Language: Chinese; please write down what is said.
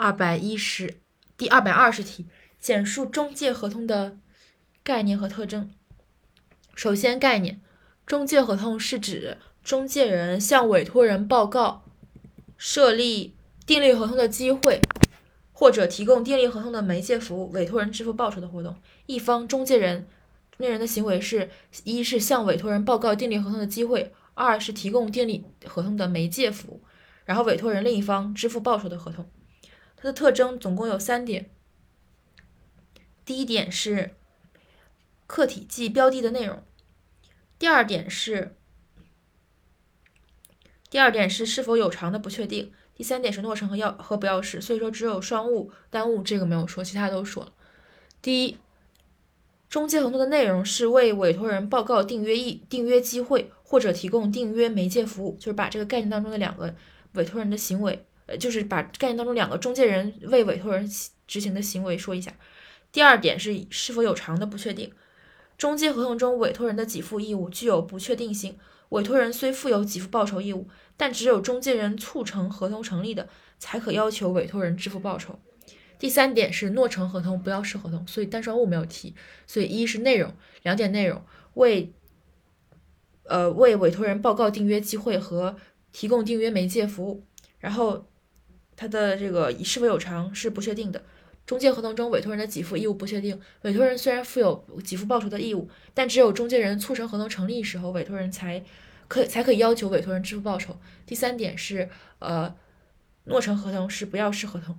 二百一十，第二百二十题，简述中介合同的概念和特征。首先，概念：中介合同是指中介人向委托人报告设立订立合同的机会，或者提供订立合同的媒介服务，委托人支付报酬的活动。一方中介人，中介人的行为是：一是向委托人报告订立合同的机会，二是提供订立合同的媒介服务，然后委托人另一方支付报酬的合同。它的特征总共有三点。第一点是客体即标的的内容，第二点是第二点是是否有偿的不确定，第三点是诺成和要和不要式。所以说只有双误单误这个没有说，其他都说了。第一，中介合同的内容是为委托人报告订约意订约机会或者提供订约媒介服务，就是把这个概念当中的两个委托人的行为。呃，就是把概念当中两个中介人为委托人执行的行为说一下。第二点是是否有偿的不确定。中介合同中委托人的给付义务具有不确定性，委托人虽负有给付报酬义务，但只有中介人促成合同成立的，才可要求委托人支付报酬。第三点是诺成合同不要式合同，所以单双误没有提。所以一是内容，两点内容为呃为委托人报告订约机会和提供订约媒介服务，然后。它的这个是否有偿是不确定的。中介合同中委托人的给付义务不确定。委托人虽然负有给付报酬的义务，但只有中介人促成合同成立时候，委托人才可才可以要求委托人支付报酬。第三点是，呃，诺成合同是不要式合同。